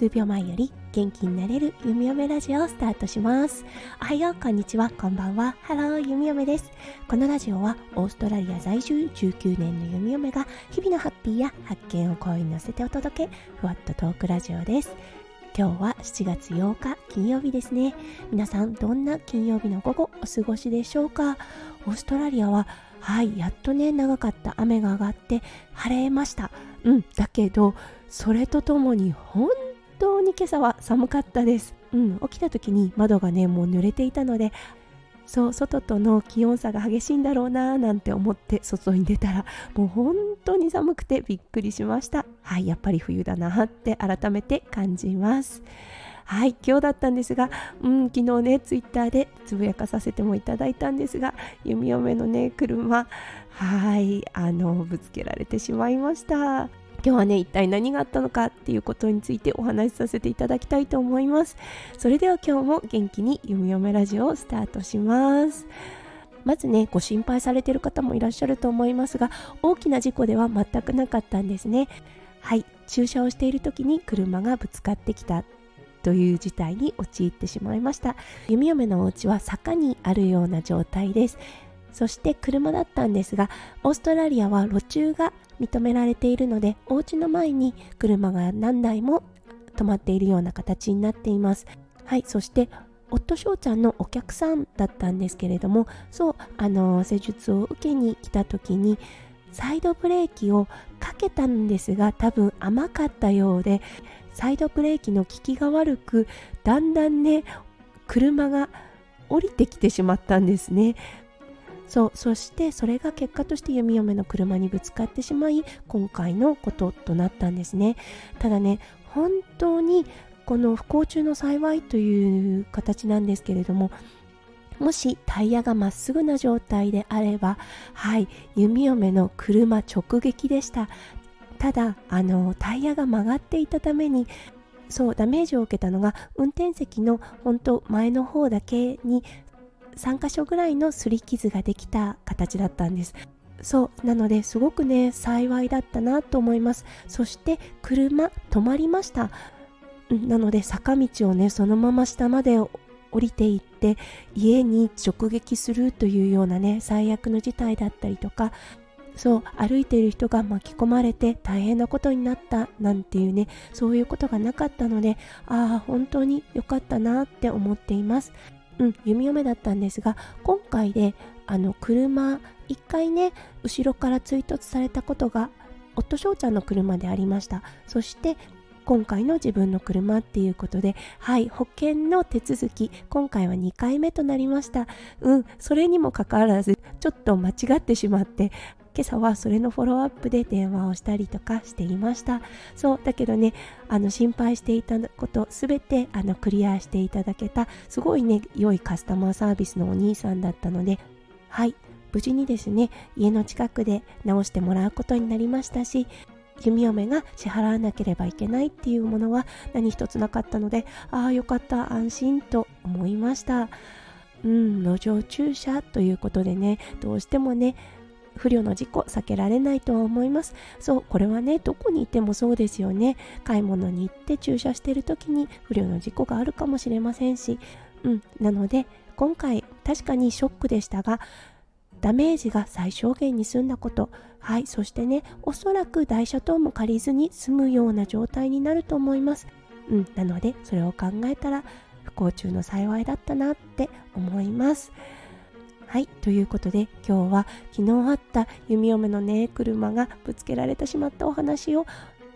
数秒前より元気になれる弓嫁ラジオをスタートしますおはようこんにちはこんばんはハロー弓嫁ですこのラジオはオーストラリア在住19年の弓嫁が日々のハッピーや発見を声に乗せてお届けふわっとトークラジオです今日は7月8日金曜日ですね皆さんどんな金曜日の午後お過ごしでしょうかオーストラリアははいやっとね長かった雨が上がって晴れましたうんだけどそれとともに本に今朝は寒かったです。うん、起きた時に窓がね、もう濡れていたので、そう、外との気温差が激しいんだろうなーなんて思って外に出たら、もう本当に寒くてびっくりしました。はい、やっぱり冬だなって改めて感じます。はい、今日だったんですが、うん、昨日ね、ツイッターでつぶやかさせてもいただいたんですが、弓嫁のね、車、はい、あの、ぶつけられてしまいました。今日はね一体何があったのかっていうことについてお話しさせていただきたいと思います。それでは今日も元気に弓嫁ラジオをスタートします。まずねご心配されている方もいらっしゃると思いますが大きな事故では全くなかったんですね。はい駐車をしている時に車がぶつかってきたという事態に陥ってしまいました。弓嫁のお家は坂にあるような状態です。そして車だったんですがオーストラリアは路中が認められているのでお家の前に車が何台も止まっているような形になっています。はいそして夫翔ちゃんのお客さんだったんですけれどもそうあの施術を受けに来た時にサイドブレーキをかけたんですが多分甘かったようでサイドブレーキの効きが悪くだんだんね車が降りてきてしまったんですね。そうそしてそれが結果として弓嫁の車にぶつかってしまい今回のこととなったんですね。ただね本当にこの不幸中の幸いという形なんですけれどももしタイヤがまっすぐな状態であればはい弓嫁の車直撃でした。ただあのタイヤが曲がっていたためにそうダメージを受けたのが運転席の本当前の方だけに3箇所ぐらいの擦り傷ができた形だったんです。そうなのですごくね幸いだったなと思います。そして車止まりました。なので坂道をねそのまま下まで降りていって家に直撃するというようなね最悪の事態だったりとかそう歩いている人が巻き込まれて大変なことになったなんていうねそういうことがなかったのでああ本当に良かったなって思っています。うん、弓嫁だったんですが今回であの車1回ね後ろから追突されたことが夫翔ちゃんの車でありました。そして今回の自分の車っていうことではい保険の手続き今回は2回目となりました。うんそれにもかかわらずちょっと間違ってしまって今朝はそれのフォローアップで電話をしたりとかしていました。そうだけどねあの心配していたことすべてあのクリアしていただけたすごいね良いカスタマーサービスのお兄さんだったのではい無事にですね家の近くで直してもらうことになりましたし弓嫁が支払わなければいけないっていうものは何一つなかったのでああよかった安心と思いました。うん路上駐車ということでねどうしてもね不慮の事故避けられないとは思います。そうこれはねどこにいてもそうですよね。買い物に行って駐車してる時に不慮の事故があるかもしれませんし。うんなので今回確かにショックでしたがダメージが最小限に済んだこと。はいそしてねおそらく台車等も借りずに済むような状態になると思います。うんなのでそれを考えたら不幸中の幸いだったなって思います。はい、ということで今日は昨日あった弓嫁のね車がぶつけられてしまったお話を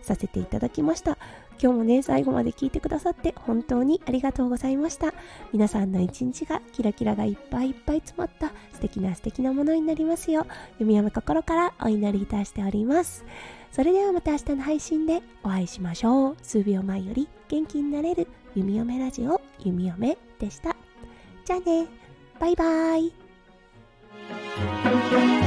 させていただきました。今日もね、最後まで聞いてくださって本当にありがとうございました。皆さんの一日がキラキラがいっぱいいっぱい詰まった素敵な素敵なものになりますよう、弓嫁心からお祈りいたしております。それではまた明日の配信でお会いしましょう。数秒前より元気になれる弓嫁ラジオ、弓嫁でした。じゃあね、バイバーイ。thank you.